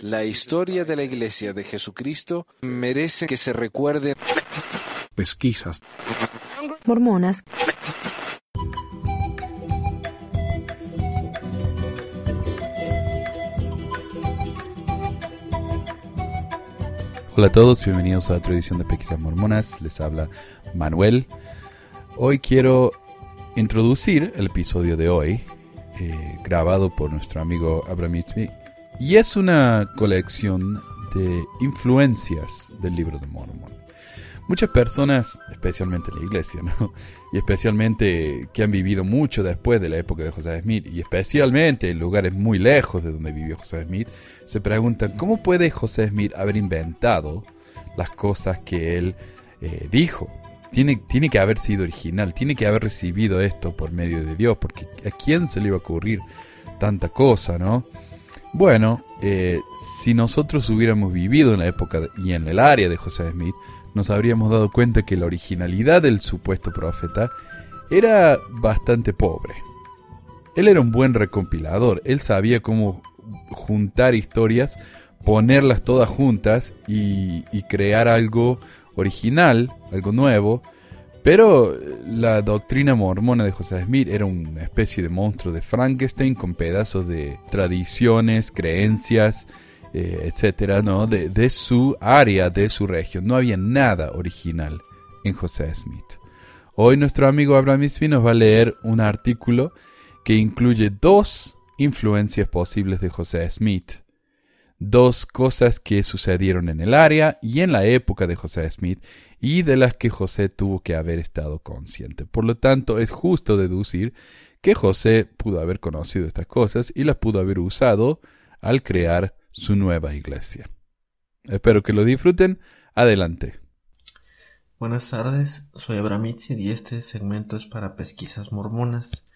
La historia de la Iglesia de Jesucristo merece que se recuerde. Pesquisas. Mormonas. Hola a todos, bienvenidos a otra edición de Pesquisas Mormonas. Les habla Manuel. Hoy quiero introducir el episodio de hoy, eh, grabado por nuestro amigo Abraham Smith, y es una colección de influencias del libro de Mormon. Muchas personas, especialmente en la iglesia, y especialmente que han vivido mucho después de la época de José Smith, y especialmente en lugares muy lejos de donde vivió José Smith, se preguntan cómo puede José Smith haber inventado las cosas que él eh, dijo. Tiene, tiene que haber sido original, tiene que haber recibido esto por medio de Dios, porque ¿a quién se le iba a ocurrir tanta cosa, no? Bueno, eh, si nosotros hubiéramos vivido en la época y en el área de José Smith, nos habríamos dado cuenta que la originalidad del supuesto profeta era bastante pobre. Él era un buen recompilador, él sabía cómo juntar historias, ponerlas todas juntas y, y crear algo original, algo nuevo, pero la doctrina mormona de José Smith era una especie de monstruo de Frankenstein con pedazos de tradiciones, creencias, eh, etcétera, ¿no? De, de, su área, de su región. No había nada original en José Smith. Hoy nuestro amigo Abraham Smith nos va a leer un artículo que incluye dos influencias posibles de José Smith. Dos cosas que sucedieron en el área y en la época de José Smith y de las que José tuvo que haber estado consciente. Por lo tanto, es justo deducir que José pudo haber conocido estas cosas y las pudo haber usado al crear su nueva iglesia. Espero que lo disfruten. Adelante. Buenas tardes, soy Abraham y este segmento es para pesquisas mormonas.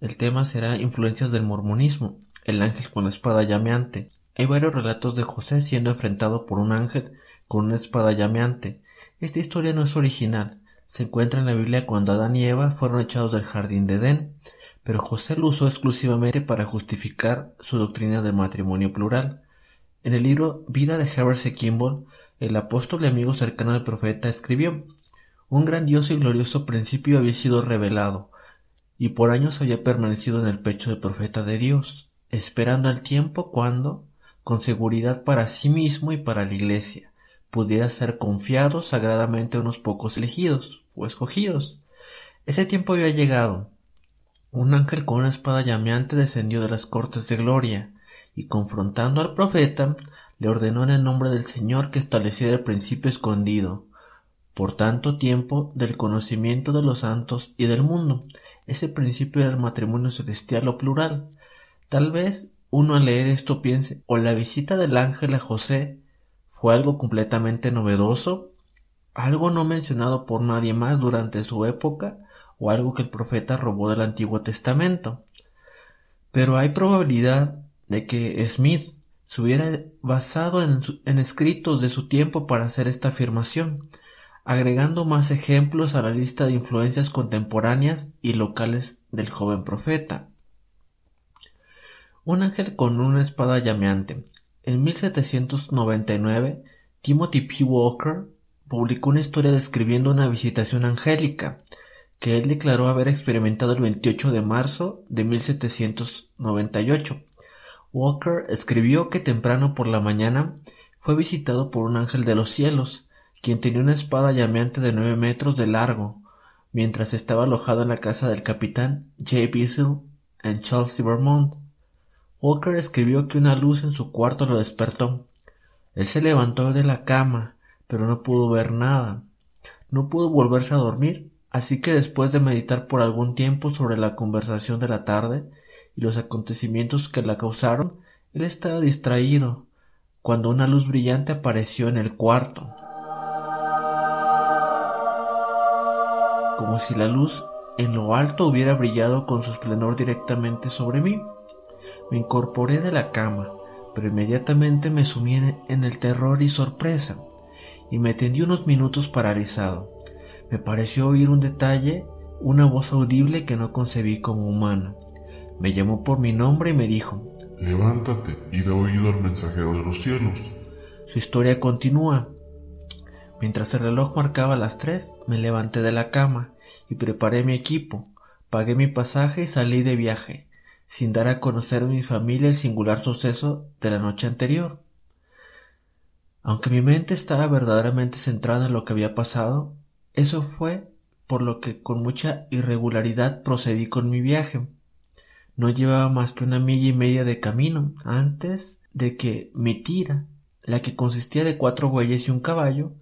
El tema será influencias del mormonismo, el ángel con la espada llameante. Hay varios relatos de José siendo enfrentado por un ángel con una espada llameante. Esta historia no es original, se encuentra en la Biblia cuando Adán y Eva fueron echados del jardín de Edén, pero José lo usó exclusivamente para justificar su doctrina del matrimonio plural. En el libro Vida de Herbert C. Kimball, el apóstol y amigo cercano del profeta escribió Un grandioso y glorioso principio había sido revelado, y por años había permanecido en el pecho del profeta de Dios, esperando el tiempo cuando, con seguridad para sí mismo y para la iglesia, pudiera ser confiado sagradamente a unos pocos elegidos o escogidos. Ese tiempo había llegado. Un ángel con una espada llameante descendió de las cortes de gloria, y confrontando al profeta, le ordenó en el nombre del Señor que estableciera el principio escondido, por tanto tiempo, del conocimiento de los santos y del mundo. Ese principio era el matrimonio celestial o plural. Tal vez uno al leer esto piense, o la visita del ángel a José fue algo completamente novedoso, algo no mencionado por nadie más durante su época, o algo que el profeta robó del Antiguo Testamento. Pero hay probabilidad de que Smith se hubiera basado en, en, escritos de su tiempo para hacer esta afirmación, agregando más ejemplos a la lista de influencias contemporáneas y locales del joven profeta. Un ángel con una espada llameante. En 1799, Timothy P. Walker publicó una historia describiendo una visitación angélica que él declaró haber experimentado el 28 de marzo de 1798. Walker escribió que temprano por la mañana fue visitado por un ángel de los cielos, quien tenía una espada llameante de nueve metros de largo, mientras estaba alojado en la casa del capitán J. Bissell en Chelsea, Vermont. Walker escribió que una luz en su cuarto lo despertó. Él se levantó de la cama, pero no pudo ver nada. No pudo volverse a dormir, así que después de meditar por algún tiempo sobre la conversación de la tarde y los acontecimientos que la causaron, él estaba distraído, cuando una luz brillante apareció en el cuarto. Como si la luz en lo alto hubiera brillado con su esplendor directamente sobre mí. Me incorporé de la cama, pero inmediatamente me sumí en el terror y sorpresa, y me tendí unos minutos paralizado. Me pareció oír un detalle, una voz audible que no concebí como humana. Me llamó por mi nombre y me dijo, Levántate y da oído al mensajero de los cielos. Su historia continúa. Mientras el reloj marcaba las tres, me levanté de la cama y preparé mi equipo, pagué mi pasaje y salí de viaje, sin dar a conocer a mi familia el singular suceso de la noche anterior. Aunque mi mente estaba verdaderamente centrada en lo que había pasado, eso fue por lo que con mucha irregularidad procedí con mi viaje. No llevaba más que una milla y media de camino antes de que mi tira, la que consistía de cuatro bueyes y un caballo,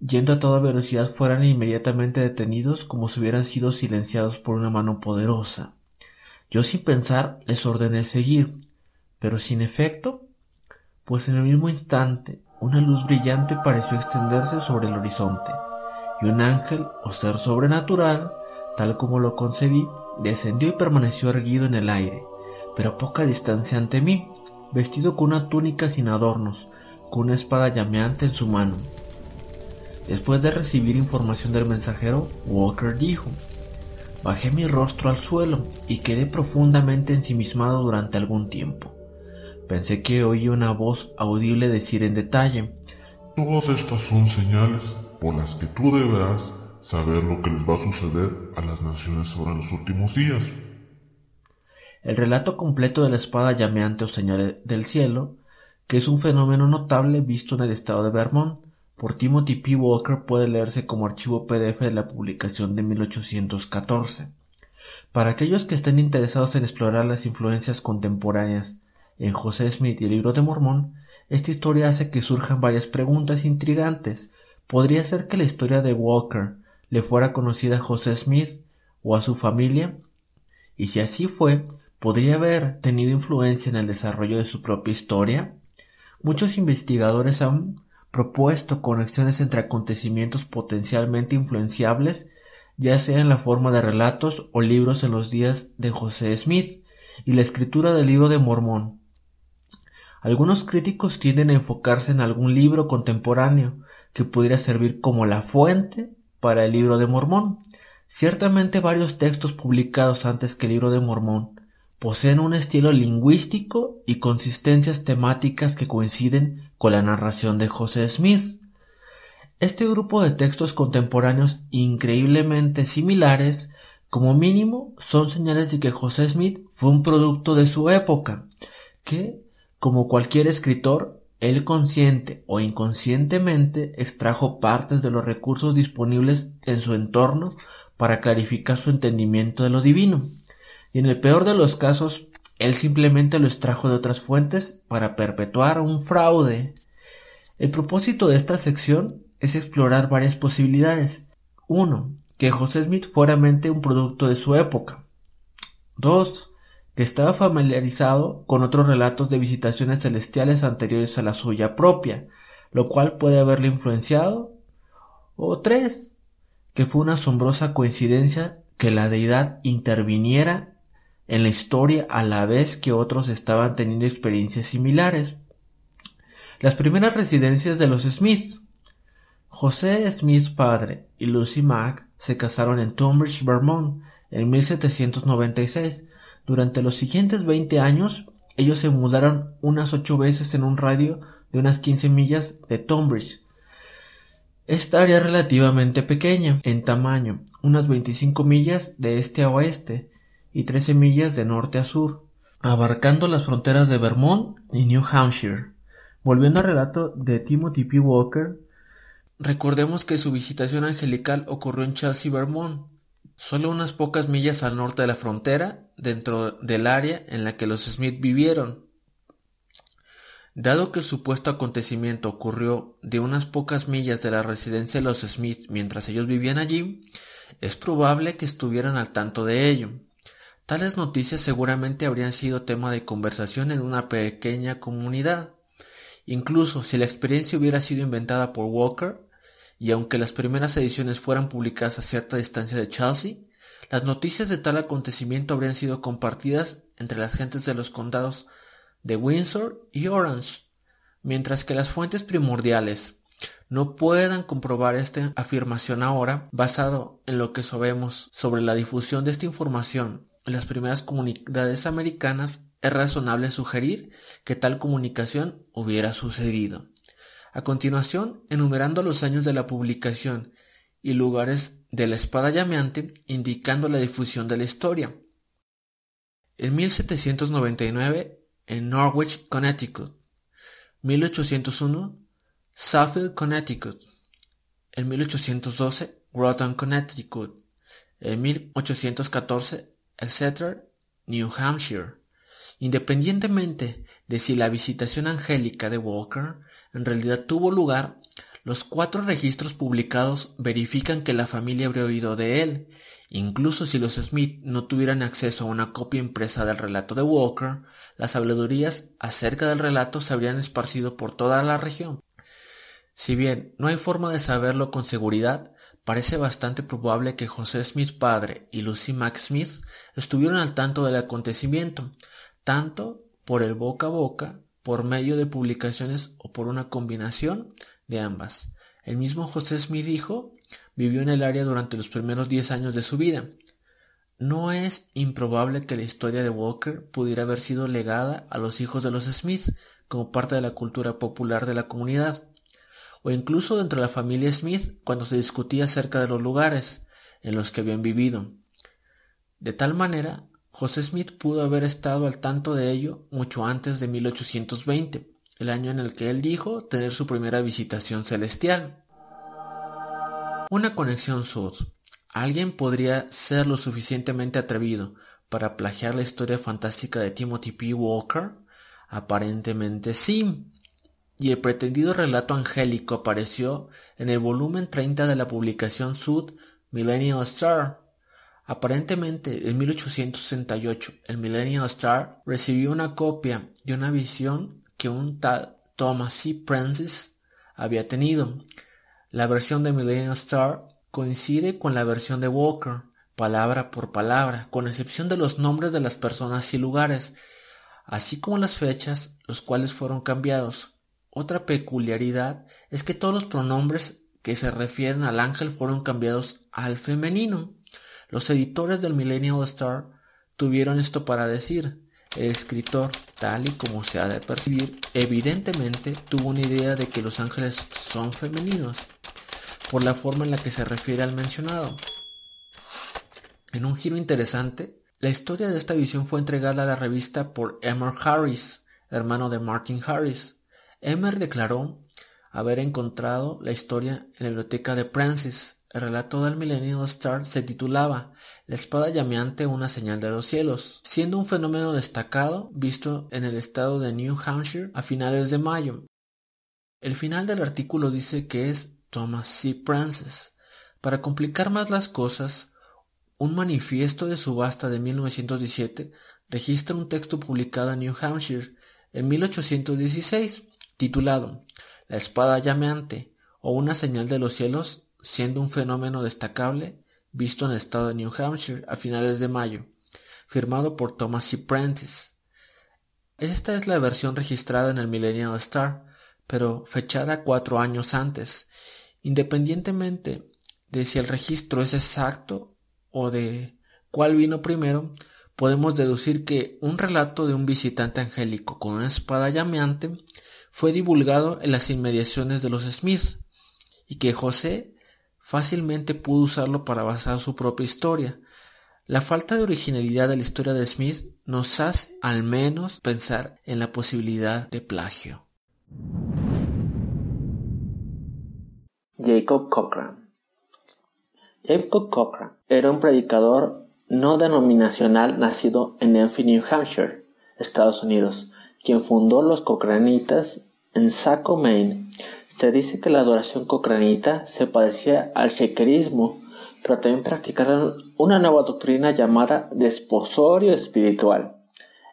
yendo a toda velocidad fueran inmediatamente detenidos como si hubieran sido silenciados por una mano poderosa. Yo sin pensar les ordené seguir, pero sin efecto, pues en el mismo instante una luz brillante pareció extenderse sobre el horizonte, y un ángel o ser sobrenatural, tal como lo concebí, descendió y permaneció erguido en el aire, pero a poca distancia ante mí, vestido con una túnica sin adornos, con una espada llameante en su mano. Después de recibir información del mensajero, Walker dijo, Bajé mi rostro al suelo y quedé profundamente ensimismado durante algún tiempo. Pensé que oí una voz audible decir en detalle, Todas estas son señales por las que tú deberás saber lo que les va a suceder a las naciones sobre los últimos días. El relato completo de la espada llameante o señal del cielo, que es un fenómeno notable visto en el estado de Vermont, por Timothy P. Walker puede leerse como archivo PDF de la publicación de 1814. Para aquellos que estén interesados en explorar las influencias contemporáneas en José Smith y el libro de Mormón, esta historia hace que surjan varias preguntas intrigantes. ¿Podría ser que la historia de Walker le fuera conocida a José Smith o a su familia? Y si así fue, ¿podría haber tenido influencia en el desarrollo de su propia historia? Muchos investigadores han propuesto conexiones entre acontecimientos potencialmente influenciables, ya sea en la forma de relatos o libros en los días de José Smith y la escritura del libro de Mormón. Algunos críticos tienden a enfocarse en algún libro contemporáneo que pudiera servir como la fuente para el libro de Mormón. Ciertamente varios textos publicados antes que el libro de Mormón poseen un estilo lingüístico y consistencias temáticas que coinciden con la narración de José Smith. Este grupo de textos contemporáneos increíblemente similares, como mínimo, son señales de que José Smith fue un producto de su época, que, como cualquier escritor, él consciente o inconscientemente extrajo partes de los recursos disponibles en su entorno para clarificar su entendimiento de lo divino. Y en el peor de los casos, él simplemente lo extrajo de otras fuentes para perpetuar un fraude. El propósito de esta sección es explorar varias posibilidades. Uno, que José Smith fuera mente un producto de su época. Dos, que estaba familiarizado con otros relatos de visitaciones celestiales anteriores a la suya propia, lo cual puede haberle influenciado. O tres, que fue una asombrosa coincidencia que la deidad interviniera en la historia a la vez que otros estaban teniendo experiencias similares. Las primeras residencias de los Smith. José Smith padre y Lucy Mack se casaron en Tunbridge, Vermont, en 1796 durante los siguientes veinte años, ellos se mudaron unas ocho veces en un radio de unas quince millas de Tonbridge. Esta área es relativamente pequeña en tamaño, unas veinticinco millas de este a oeste y trece millas de norte a sur, abarcando las fronteras de Vermont y New Hampshire. Volviendo al relato de Timothy P. Walker, recordemos que su visitación angelical ocurrió en Chelsea, Vermont, solo unas pocas millas al norte de la frontera, dentro del área en la que los Smith vivieron. Dado que el supuesto acontecimiento ocurrió de unas pocas millas de la residencia de los Smith mientras ellos vivían allí, es probable que estuvieran al tanto de ello. Tales noticias seguramente habrían sido tema de conversación en una pequeña comunidad. Incluso si la experiencia hubiera sido inventada por Walker, y aunque las primeras ediciones fueran publicadas a cierta distancia de Chelsea, las noticias de tal acontecimiento habrían sido compartidas entre las gentes de los condados de Windsor y Orange, mientras que las fuentes primordiales no puedan comprobar esta afirmación ahora, basado en lo que sabemos sobre la difusión de esta información las primeras comunidades americanas, es razonable sugerir que tal comunicación hubiera sucedido. A continuación, enumerando los años de la publicación y lugares de la espada llameante, indicando la difusión de la historia. En 1799, en Norwich, Connecticut. 1801, Suffield, Connecticut. En 1812, Groton, Connecticut. En 1814, Exeter, New Hampshire. Independientemente de si la visitación angélica de Walker en realidad tuvo lugar, los cuatro registros publicados verifican que la familia habría oído de él, incluso si los Smith no tuvieran acceso a una copia impresa del relato de Walker, las habladurías acerca del relato se habrían esparcido por toda la región. Si bien no hay forma de saberlo con seguridad, parece bastante probable que José Smith padre y Lucy Mac Smith estuvieron al tanto del acontecimiento, tanto por el boca a boca, por medio de publicaciones o por una combinación de ambas. El mismo José Smith dijo, vivió en el área durante los primeros diez años de su vida. No es improbable que la historia de Walker pudiera haber sido legada a los hijos de los Smith como parte de la cultura popular de la comunidad, o incluso dentro de la familia Smith cuando se discutía acerca de los lugares en los que habían vivido. De tal manera, José Smith pudo haber estado al tanto de ello mucho antes de 1820, el año en el que él dijo tener su primera visitación celestial. Una conexión sud. ¿Alguien podría ser lo suficientemente atrevido para plagiar la historia fantástica de Timothy P. Walker? Aparentemente sí. Y el pretendido relato angélico apareció en el volumen 30 de la publicación Sud Millennial Star, Aparentemente, en 1868, el Millennial Star recibió una copia de una visión que un tal Thomas C. Prentice había tenido. La versión de Millennial Star coincide con la versión de Walker, palabra por palabra, con excepción de los nombres de las personas y lugares, así como las fechas, los cuales fueron cambiados. Otra peculiaridad es que todos los pronombres que se refieren al ángel fueron cambiados al femenino. Los editores del Millennial Star tuvieron esto para decir. El escritor, tal y como se ha de percibir, evidentemente tuvo una idea de que los ángeles son femeninos, por la forma en la que se refiere al mencionado. En un giro interesante, la historia de esta visión fue entregada a la revista por Emer Harris, hermano de Martin Harris. Emer declaró haber encontrado la historia en la biblioteca de Francis el relato del Millennial Star se titulaba La espada llameante una señal de los cielos, siendo un fenómeno destacado visto en el estado de New Hampshire a finales de mayo. El final del artículo dice que es Thomas C. Francis. Para complicar más las cosas, un manifiesto de subasta de 1917 registra un texto publicado en New Hampshire en 1816, titulado La espada llameante o una señal de los cielos siendo un fenómeno destacable visto en el estado de New Hampshire a finales de mayo, firmado por Thomas C. Prentice. Esta es la versión registrada en el Millennial Star, pero fechada cuatro años antes, independientemente de si el registro es exacto o de cuál vino primero, podemos deducir que un relato de un visitante angélico con una espada llameante fue divulgado en las inmediaciones de los Smith y que José fácilmente pudo usarlo para basar su propia historia. La falta de originalidad de la historia de Smith nos hace al menos pensar en la posibilidad de plagio. Jacob Cochran Jacob Cochran era un predicador no denominacional nacido en Enfield, New Hampshire, Estados Unidos, quien fundó los Cochranitas en Saco, Maine. Se dice que la adoración cocranita se parecía al shakerismo, pero también practicaron una nueva doctrina llamada desposorio espiritual.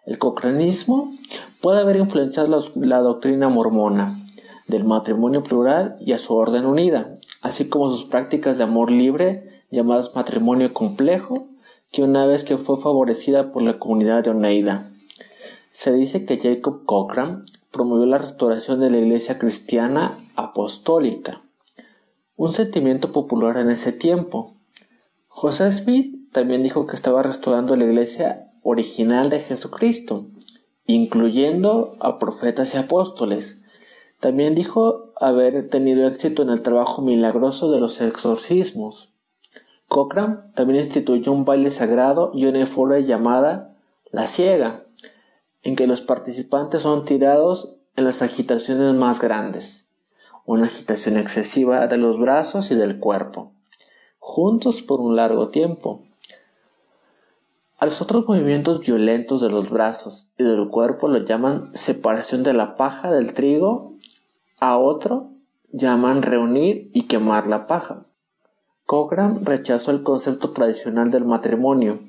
El cocranismo puede haber influenciado la, doctrina mormona del matrimonio plural y a su orden unida, así como sus prácticas de amor libre llamadas matrimonio complejo, que una vez que fue favorecida por la comunidad de Oneida. Se dice que Jacob Cochran promovió la restauración de la Iglesia cristiana apostólica, un sentimiento popular en ese tiempo. José Smith también dijo que estaba restaurando la iglesia original de Jesucristo, incluyendo a profetas y apóstoles. También dijo haber tenido éxito en el trabajo milagroso de los exorcismos. Cochrane también instituyó un baile sagrado y una euforia llamada La Ciega, en que los participantes son tirados en las agitaciones más grandes, una agitación excesiva de los brazos y del cuerpo, juntos por un largo tiempo. A los otros movimientos violentos de los brazos y del cuerpo lo llaman separación de la paja del trigo, a otro llaman reunir y quemar la paja. Cochrane rechazó el concepto tradicional del matrimonio,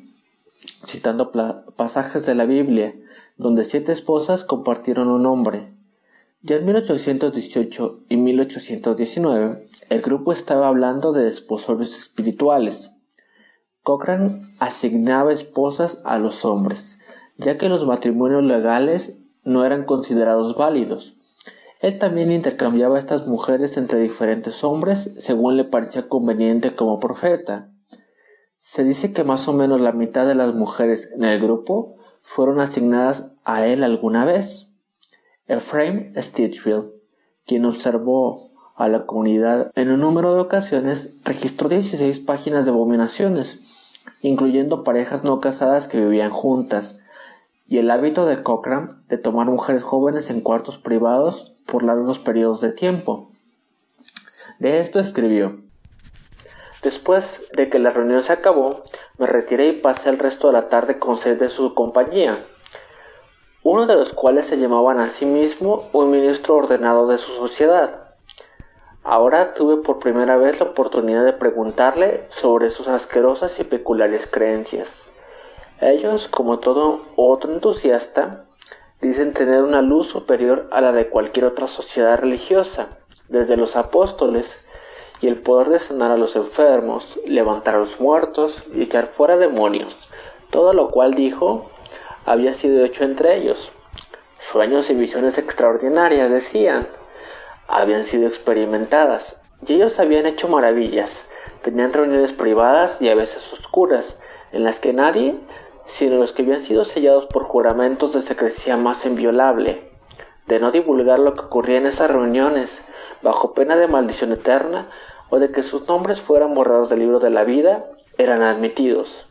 citando pasajes de la Biblia, donde siete esposas compartieron un hombre. Ya en 1818 y 1819, el grupo estaba hablando de desposorios espirituales. Cochrane asignaba esposas a los hombres, ya que los matrimonios legales no eran considerados válidos. Él también intercambiaba estas mujeres entre diferentes hombres según le parecía conveniente como profeta. Se dice que más o menos la mitad de las mujeres en el grupo fueron asignadas a él alguna vez. Ephraim Stitchfield, quien observó a la comunidad en un número de ocasiones, registró 16 páginas de abominaciones, incluyendo parejas no casadas que vivían juntas, y el hábito de Cochrane de tomar mujeres jóvenes en cuartos privados por largos periodos de tiempo. De esto escribió Después de que la reunión se acabó, me retiré y pasé el resto de la tarde con sed de su compañía, uno de los cuales se llamaban a sí mismo un ministro ordenado de su sociedad. Ahora tuve por primera vez la oportunidad de preguntarle sobre sus asquerosas y peculiares creencias. Ellos, como todo otro entusiasta, dicen tener una luz superior a la de cualquier otra sociedad religiosa, desde los apóstoles, y el poder de sanar a los enfermos, levantar a los muertos y echar fuera demonios, todo lo cual dijo había sido hecho entre ellos. Sueños y visiones extraordinarias, decían, habían sido experimentadas, y ellos habían hecho maravillas, tenían reuniones privadas y a veces oscuras, en las que nadie sino los que habían sido sellados por juramentos de secrecía más inviolable, de no divulgar lo que ocurría en esas reuniones, bajo pena de maldición eterna, o de que sus nombres fueran borrados del libro de la vida, eran admitidos.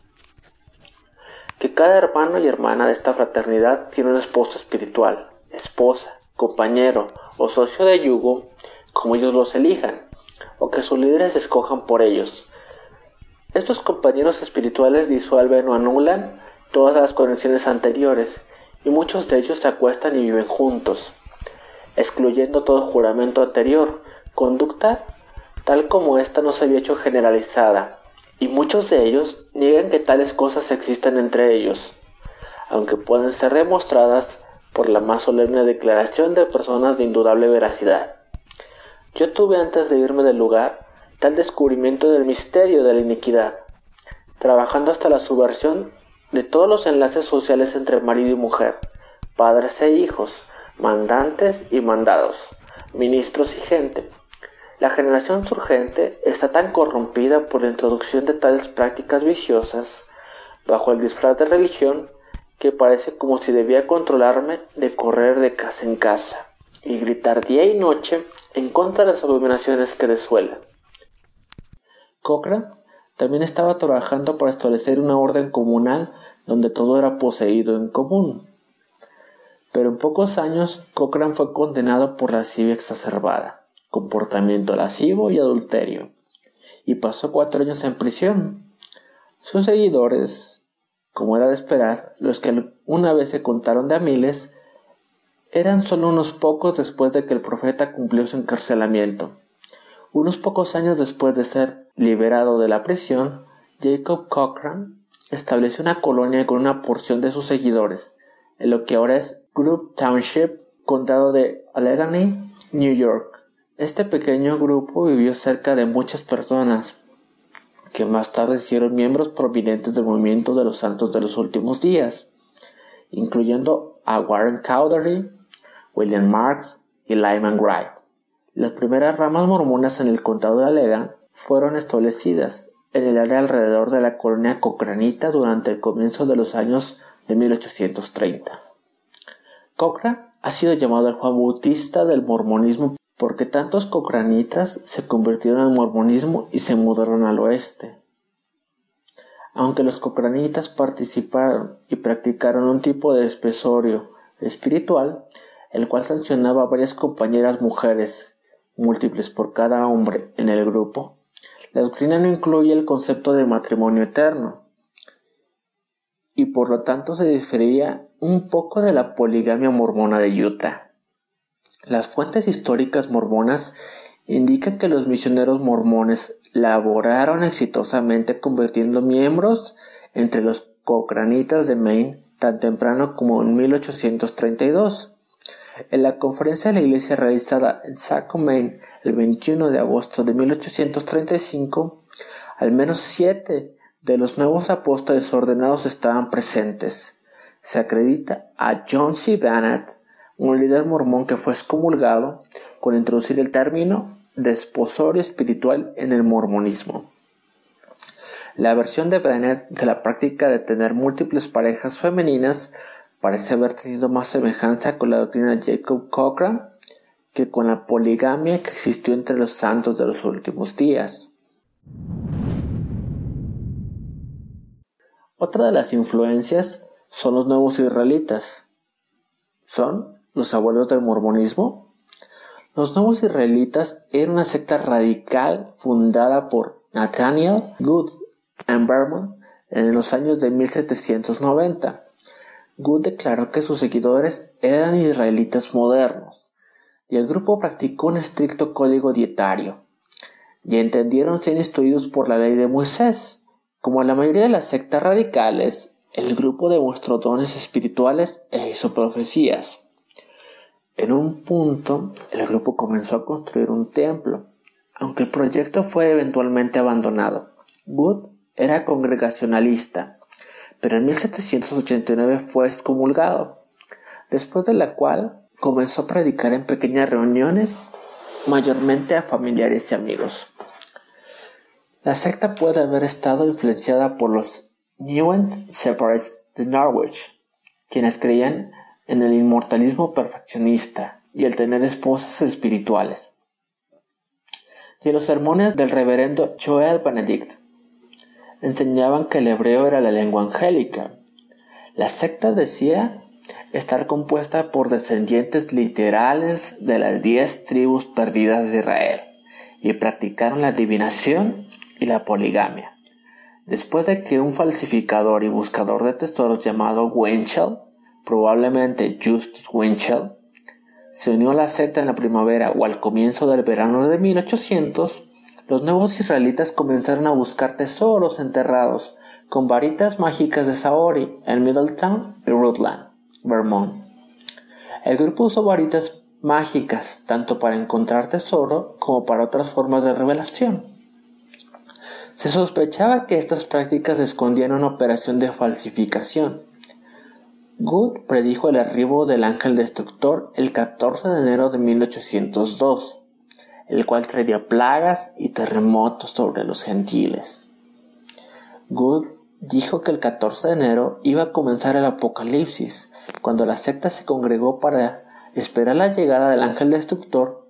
Que cada hermano y hermana de esta fraternidad tiene un esposo espiritual, esposa, compañero o socio de yugo, como ellos los elijan, o que sus líderes escojan por ellos. Estos compañeros espirituales disuelven o anulan todas las conexiones anteriores, y muchos de ellos se acuestan y viven juntos, excluyendo todo juramento anterior, conducta tal como ésta no se había hecho generalizada, y muchos de ellos niegan que tales cosas existen entre ellos, aunque pueden ser demostradas por la más solemne declaración de personas de indudable veracidad. Yo tuve antes de irme del lugar tal descubrimiento del misterio de la iniquidad, trabajando hasta la subversión de todos los enlaces sociales entre marido y mujer, padres e hijos, mandantes y mandados, ministros y gente. La generación surgente está tan corrompida por la introducción de tales prácticas viciosas, bajo el disfraz de religión, que parece como si debía controlarme de correr de casa en casa y gritar día y noche en contra de las abominaciones que desuelan. Cochrane también estaba trabajando para establecer una orden comunal donde todo era poseído en común. Pero en pocos años Cochrane fue condenado por lascivia exacerbada, comportamiento lascivo y adulterio, y pasó cuatro años en prisión. Sus seguidores, como era de esperar, los que una vez se contaron de a miles, eran solo unos pocos después de que el profeta cumplió su encarcelamiento. Unos pocos años después de ser liberado de la prisión, Jacob Cochrane estableció una colonia con una porción de sus seguidores, en lo que ahora es Group Township, condado de Allegheny, New York. Este pequeño grupo vivió cerca de muchas personas, que más tarde hicieron miembros prominentes del movimiento de los santos de los últimos días, incluyendo a Warren Cowdery, William Marks y Lyman Wright. Las primeras ramas mormonas en el condado de Allegan fueron establecidas en el área alrededor de la colonia cocranita durante el comienzo de los años de 1830. Cochrane ha sido llamado el Juan Bautista del mormonismo porque tantos cochranitas se convirtieron al mormonismo y se mudaron al oeste. Aunque los cochranitas participaron y practicaron un tipo de espesorio espiritual, el cual sancionaba a varias compañeras mujeres, múltiples por cada hombre en el grupo, la doctrina no incluye el concepto de matrimonio eterno, y por lo tanto se difería un poco de la poligamia mormona de Utah. Las fuentes históricas mormonas indican que los misioneros mormones laboraron exitosamente convirtiendo miembros entre los cochranitas de Maine tan temprano como en 1832. En la conferencia de la iglesia realizada en Saco, Maine, el 21 de agosto de 1835, al menos siete de los nuevos apóstoles ordenados estaban presentes. Se acredita a John C. Bannett, un líder mormón que fue excomulgado, con introducir el término desposorio espiritual en el mormonismo. La versión de Bennett de la práctica de tener múltiples parejas femeninas parece haber tenido más semejanza con la doctrina de Jacob Cochrane que con la poligamia que existió entre los santos de los últimos días. Otra de las influencias son los nuevos israelitas. ¿Son los abuelos del mormonismo? Los nuevos israelitas eran una secta radical fundada por Nathaniel Good en Vermont en los años de 1790. Good declaró que sus seguidores eran israelitas modernos y el grupo practicó un estricto código dietario y entendieron ser instruidos por la ley de Moisés. Como la mayoría de las sectas radicales, el grupo demostró dones espirituales e hizo profecías. En un punto, el grupo comenzó a construir un templo, aunque el proyecto fue eventualmente abandonado. Wood era congregacionalista, pero en 1789 fue excomulgado, después de la cual comenzó a predicar en pequeñas reuniones, mayormente a familiares y amigos. La secta puede haber estado influenciada por los New Separates de Norwich, quienes creían en el inmortalismo perfeccionista y el tener esposas espirituales. Y los sermones del reverendo Joel Benedict enseñaban que el hebreo era la lengua angélica. La secta decía estar compuesta por descendientes literales de las diez tribus perdidas de Israel y practicaron la adivinación y la poligamia. Después de que un falsificador y buscador de tesoros llamado Winchell probablemente Justus Winchell, se unió a la secta en la primavera o al comienzo del verano de 1800, los nuevos israelitas comenzaron a buscar tesoros enterrados con varitas mágicas de Saori en Middletown y Rutland, Vermont. El grupo usó varitas mágicas tanto para encontrar tesoro como para otras formas de revelación. Se sospechaba que estas prácticas escondían una operación de falsificación, Good predijo el arribo del ángel destructor el 14 de enero de 1802, el cual traería plagas y terremotos sobre los gentiles. Good dijo que el 14 de enero iba a comenzar el apocalipsis, cuando la secta se congregó para esperar la llegada del ángel destructor.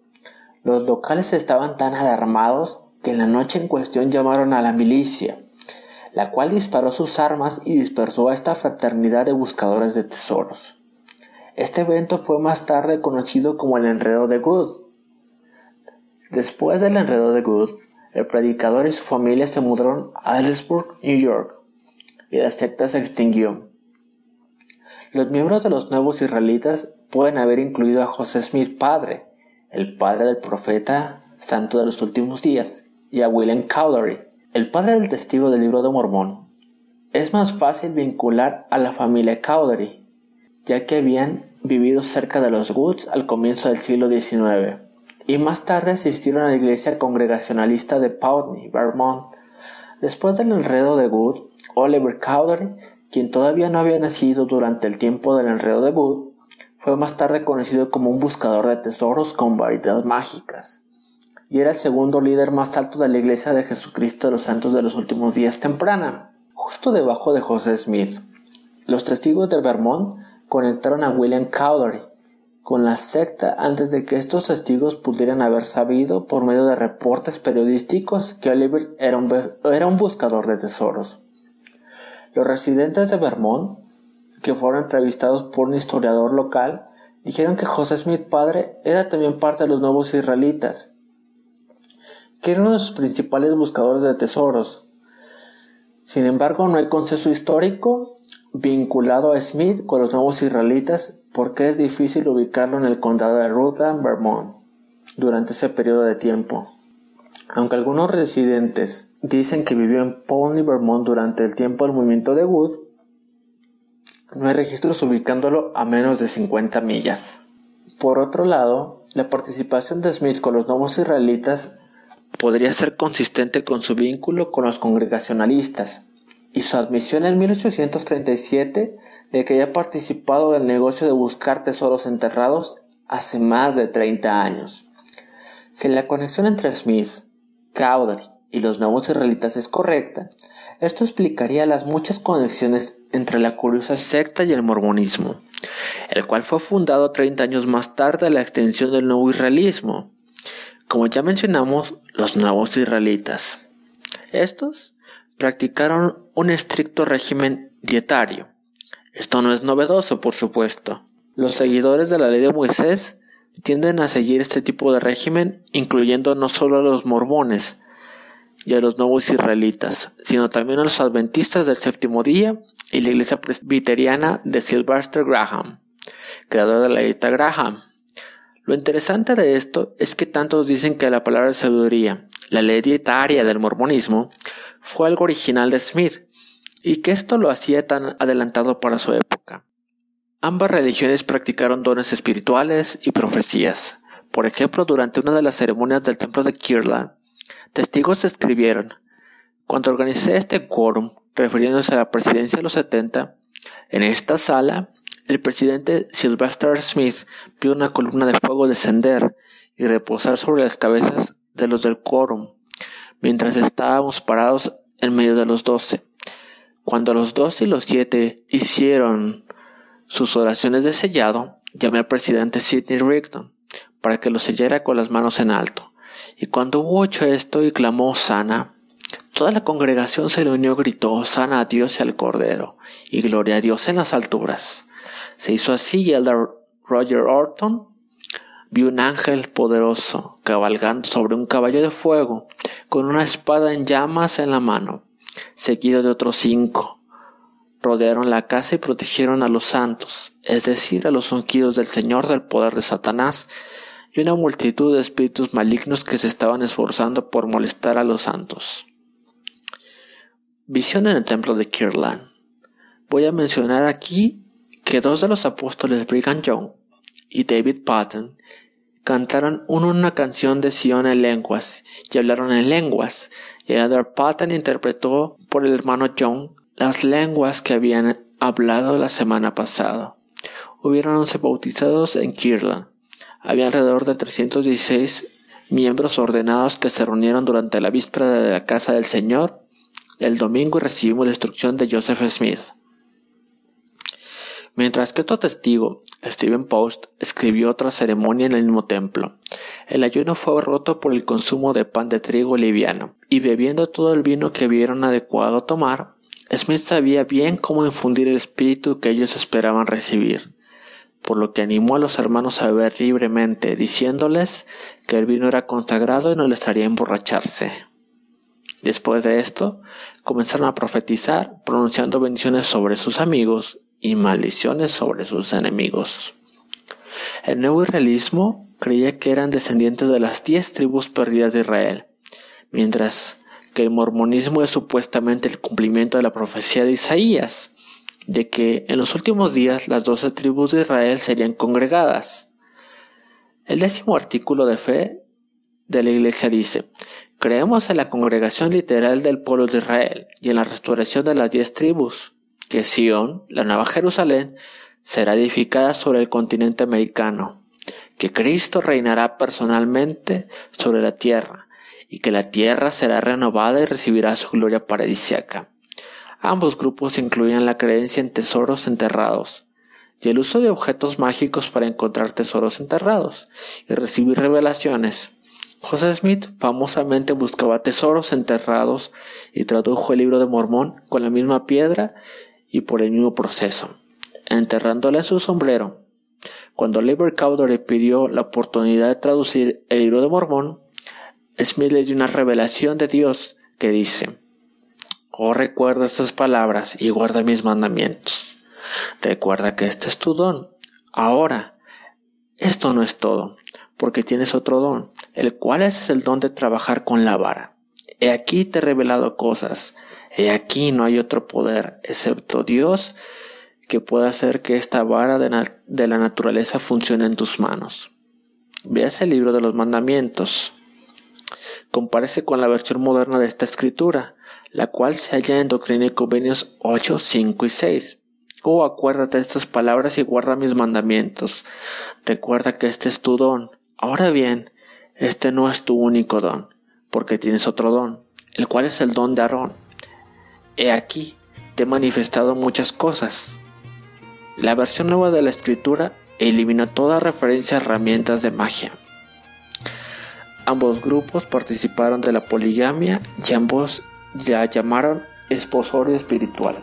Los locales estaban tan alarmados que en la noche en cuestión llamaron a la milicia la cual disparó sus armas y dispersó a esta fraternidad de buscadores de tesoros. Este evento fue más tarde conocido como el enredo de Good. Después del enredo de Good, el predicador y su familia se mudaron a Ellsburg, New York, y la secta se extinguió. Los miembros de los nuevos israelitas pueden haber incluido a José Smith padre, el padre del profeta santo de los últimos días, y a William Cowdery, el padre del testigo del libro de Mormón. Es más fácil vincular a la familia Cowdery, ya que habían vivido cerca de los Woods al comienzo del siglo XIX, y más tarde asistieron a la iglesia congregacionalista de Putney, Vermont. Después del enredo de Wood, Oliver Cowdery, quien todavía no había nacido durante el tiempo del enredo de Wood, fue más tarde conocido como un buscador de tesoros con varitas mágicas. Y era el segundo líder más alto de la Iglesia de Jesucristo de los Santos de los Últimos Días temprana, justo debajo de José Smith. Los testigos de Vermont conectaron a William Cowdery con la secta antes de que estos testigos pudieran haber sabido por medio de reportes periodísticos que Oliver era un, buscador de tesoros. Los residentes de Vermont, que fueron entrevistados por un historiador local, dijeron que José Smith padre era también parte de los nuevos israelitas, que era uno de sus principales buscadores de tesoros. Sin embargo, no hay consenso histórico vinculado a Smith con los nuevos israelitas porque es difícil ubicarlo en el condado de Rutland, Vermont, durante ese periodo de tiempo. Aunque algunos residentes dicen que vivió en Pony, Vermont durante el tiempo del movimiento de Wood, no hay registros ubicándolo a menos de 50 millas. Por otro lado, la participación de Smith con los nuevos israelitas podría ser consistente con su vínculo con los congregacionalistas y su admisión en 1837 de que había participado del negocio de buscar tesoros enterrados hace más de 30 años. Si la conexión entre Smith, Cowdery y los nuevos israelitas es correcta, esto explicaría las muchas conexiones entre la curiosa secta y el mormonismo, el cual fue fundado 30 años más tarde de la extensión del nuevo israelismo. Como ya mencionamos, los nuevos israelitas. Estos practicaron un estricto régimen dietario. Esto no es novedoso, por supuesto. Los seguidores de la ley de Moisés tienden a seguir este tipo de régimen, incluyendo no solo a los mormones y a los nuevos israelitas, sino también a los adventistas del séptimo día y la iglesia presbiteriana de Sylvester Graham, creador de la dieta Graham. Lo interesante de esto es que tantos dicen que la palabra sabiduría, la ley dietaria del mormonismo, fue algo original de Smith, y que esto lo hacía tan adelantado para su época. Ambas religiones practicaron dones espirituales y profecías. Por ejemplo, durante una de las ceremonias del templo de Kirtland, testigos escribieron, cuando organicé este quórum, refiriéndose a la presidencia de los 70, en esta sala, el presidente Sylvester Smith vio una columna de fuego descender y reposar sobre las cabezas de los del quórum, mientras estábamos parados en medio de los doce. Cuando los dos y los siete hicieron sus oraciones de sellado, llamé al presidente Sidney Rigdon para que lo sellara con las manos en alto. Y cuando hubo hecho esto y clamó sana, toda la congregación se le unió y gritó sana a Dios y al Cordero, y gloria a Dios en las alturas. Se hizo así y el Roger Orton vio un ángel poderoso cabalgando sobre un caballo de fuego con una espada en llamas en la mano seguido de otros cinco. Rodearon la casa y protegieron a los santos, es decir, a los ungidos del Señor del poder de Satanás, y una multitud de espíritus malignos que se estaban esforzando por molestar a los santos. Visión en el templo de Kirland. Voy a mencionar aquí que dos de los apóstoles Brigham Young y David Patton cantaron una canción de Sion en lenguas y hablaron en lenguas, el Patton interpretó por el hermano John las lenguas que habían hablado la semana pasada. Hubieron once bautizados en Kirland. Había alrededor de 316 miembros ordenados que se reunieron durante la víspera de la casa del Señor el domingo y recibimos la instrucción de Joseph Smith. Mientras que otro testigo, Stephen Post, escribió otra ceremonia en el mismo templo. El ayuno fue roto por el consumo de pan de trigo liviano, y bebiendo todo el vino que vieron adecuado tomar, Smith sabía bien cómo infundir el espíritu que ellos esperaban recibir, por lo que animó a los hermanos a beber libremente, diciéndoles que el vino era consagrado y no les haría emborracharse. Después de esto, comenzaron a profetizar, pronunciando bendiciones sobre sus amigos y maldiciones sobre sus enemigos. El nuevo israelismo creía que eran descendientes de las diez tribus perdidas de Israel, mientras que el mormonismo es supuestamente el cumplimiento de la profecía de Isaías, de que en los últimos días las doce tribus de Israel serían congregadas. El décimo artículo de fe de la Iglesia dice, creemos en la congregación literal del pueblo de Israel y en la restauración de las diez tribus, que Sion, la nueva Jerusalén, será edificada sobre el continente americano, que Cristo reinará personalmente sobre la tierra y que la tierra será renovada y recibirá su gloria paradisiaca. Ambos grupos incluían la creencia en tesoros enterrados y el uso de objetos mágicos para encontrar tesoros enterrados y recibir revelaciones. José Smith famosamente buscaba tesoros enterrados y tradujo el libro de Mormón con la misma piedra y por el mismo proceso, enterrándola en su sombrero. Cuando Labor Cowdery pidió la oportunidad de traducir el libro de Mormón, Smith le dio una revelación de Dios que dice, Oh recuerda estas palabras y guarda mis mandamientos. Recuerda que este es tu don. Ahora, esto no es todo, porque tienes otro don, el cual es el don de trabajar con la vara. He aquí te he revelado cosas. He aquí no hay otro poder, excepto Dios, que pueda hacer que esta vara de, la naturaleza funcione en tus manos. Veas el libro de los mandamientos. Comparece con la versión moderna de esta escritura, la cual se halla en Doctrina y Convenios 8, 5 y 6. Oh, acuérdate de estas palabras y guarda mis mandamientos. Recuerda que este es tu don. Ahora bien, este no es tu único don, porque tienes otro don, el cual es el don de Aarón. He aquí, te he manifestado muchas cosas. La versión nueva de la escritura elimina toda referencia a herramientas de magia. Ambos grupos participaron de la poligamia y ambos ya llamaron esposorio espiritual.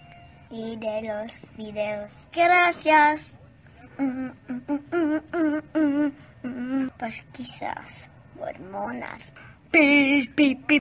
y de los videos. Gracias. Pues quizás hormonas.